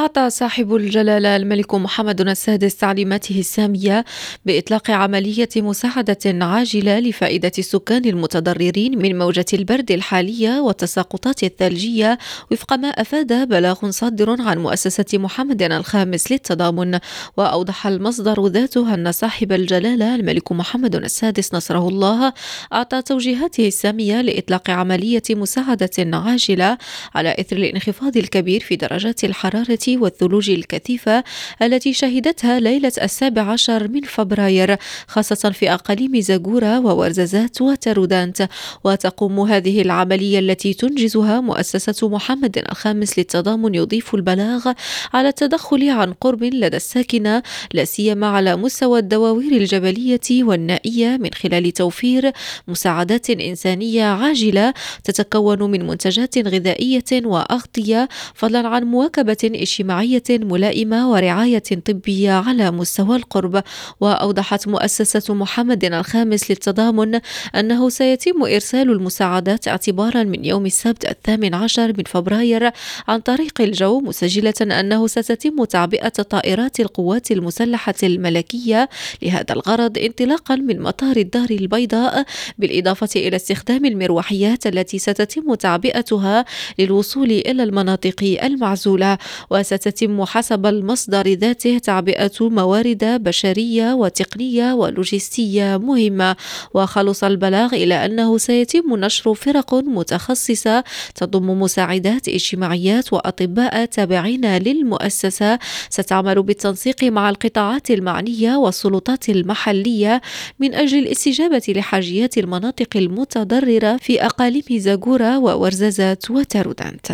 أعطى صاحب الجلالة الملك محمد السادس تعليماته السامية بإطلاق عملية مساعدة عاجلة لفائدة السكان المتضررين من موجة البرد الحالية والتساقطات الثلجية وفق ما أفاد بلاغ صادر عن مؤسسة محمد الخامس للتضامن وأوضح المصدر ذاته أن صاحب الجلالة الملك محمد السادس نصره الله أعطى توجيهاته السامية لإطلاق عملية مساعدة عاجلة على إثر الانخفاض الكبير في درجات الحرارة والثلوج الكثيفة التي شهدتها ليلة السابع عشر من فبراير خاصة في أقاليم زاغورا وورزازات وترودانت وتقوم هذه العملية التي تنجزها مؤسسة محمد الخامس للتضامن يضيف البلاغ على التدخل عن قرب لدى الساكنة لا سيما على مستوى الدواوير الجبلية والنائية من خلال توفير مساعدات إنسانية عاجلة تتكون من منتجات غذائية وأغطية فضلا عن مواكبة اجتماعية ملائمة ورعاية طبية على مستوى القرب وأوضحت مؤسسة محمد الخامس للتضامن أنه سيتم إرسال المساعدات اعتبارا من يوم السبت الثامن عشر من فبراير عن طريق الجو مسجلة أنه ستتم تعبئة طائرات القوات المسلحة الملكية لهذا الغرض انطلاقا من مطار الدار البيضاء بالإضافة إلى استخدام المروحيات التي ستتم تعبئتها للوصول إلى المناطق المعزولة. وستتم حسب المصدر ذاته تعبئة موارد بشرية وتقنية ولوجستية مهمة. وخلص البلاغ إلى أنه سيتم نشر فرق متخصصة تضم مساعدات اجتماعيات وأطباء تابعين للمؤسسة. ستعمل بالتنسيق مع القطاعات المعنية والسلطات المحلية من أجل الاستجابة لحاجيات المناطق المتضررة في أقاليم زاغورا وورزازات وتارودانت.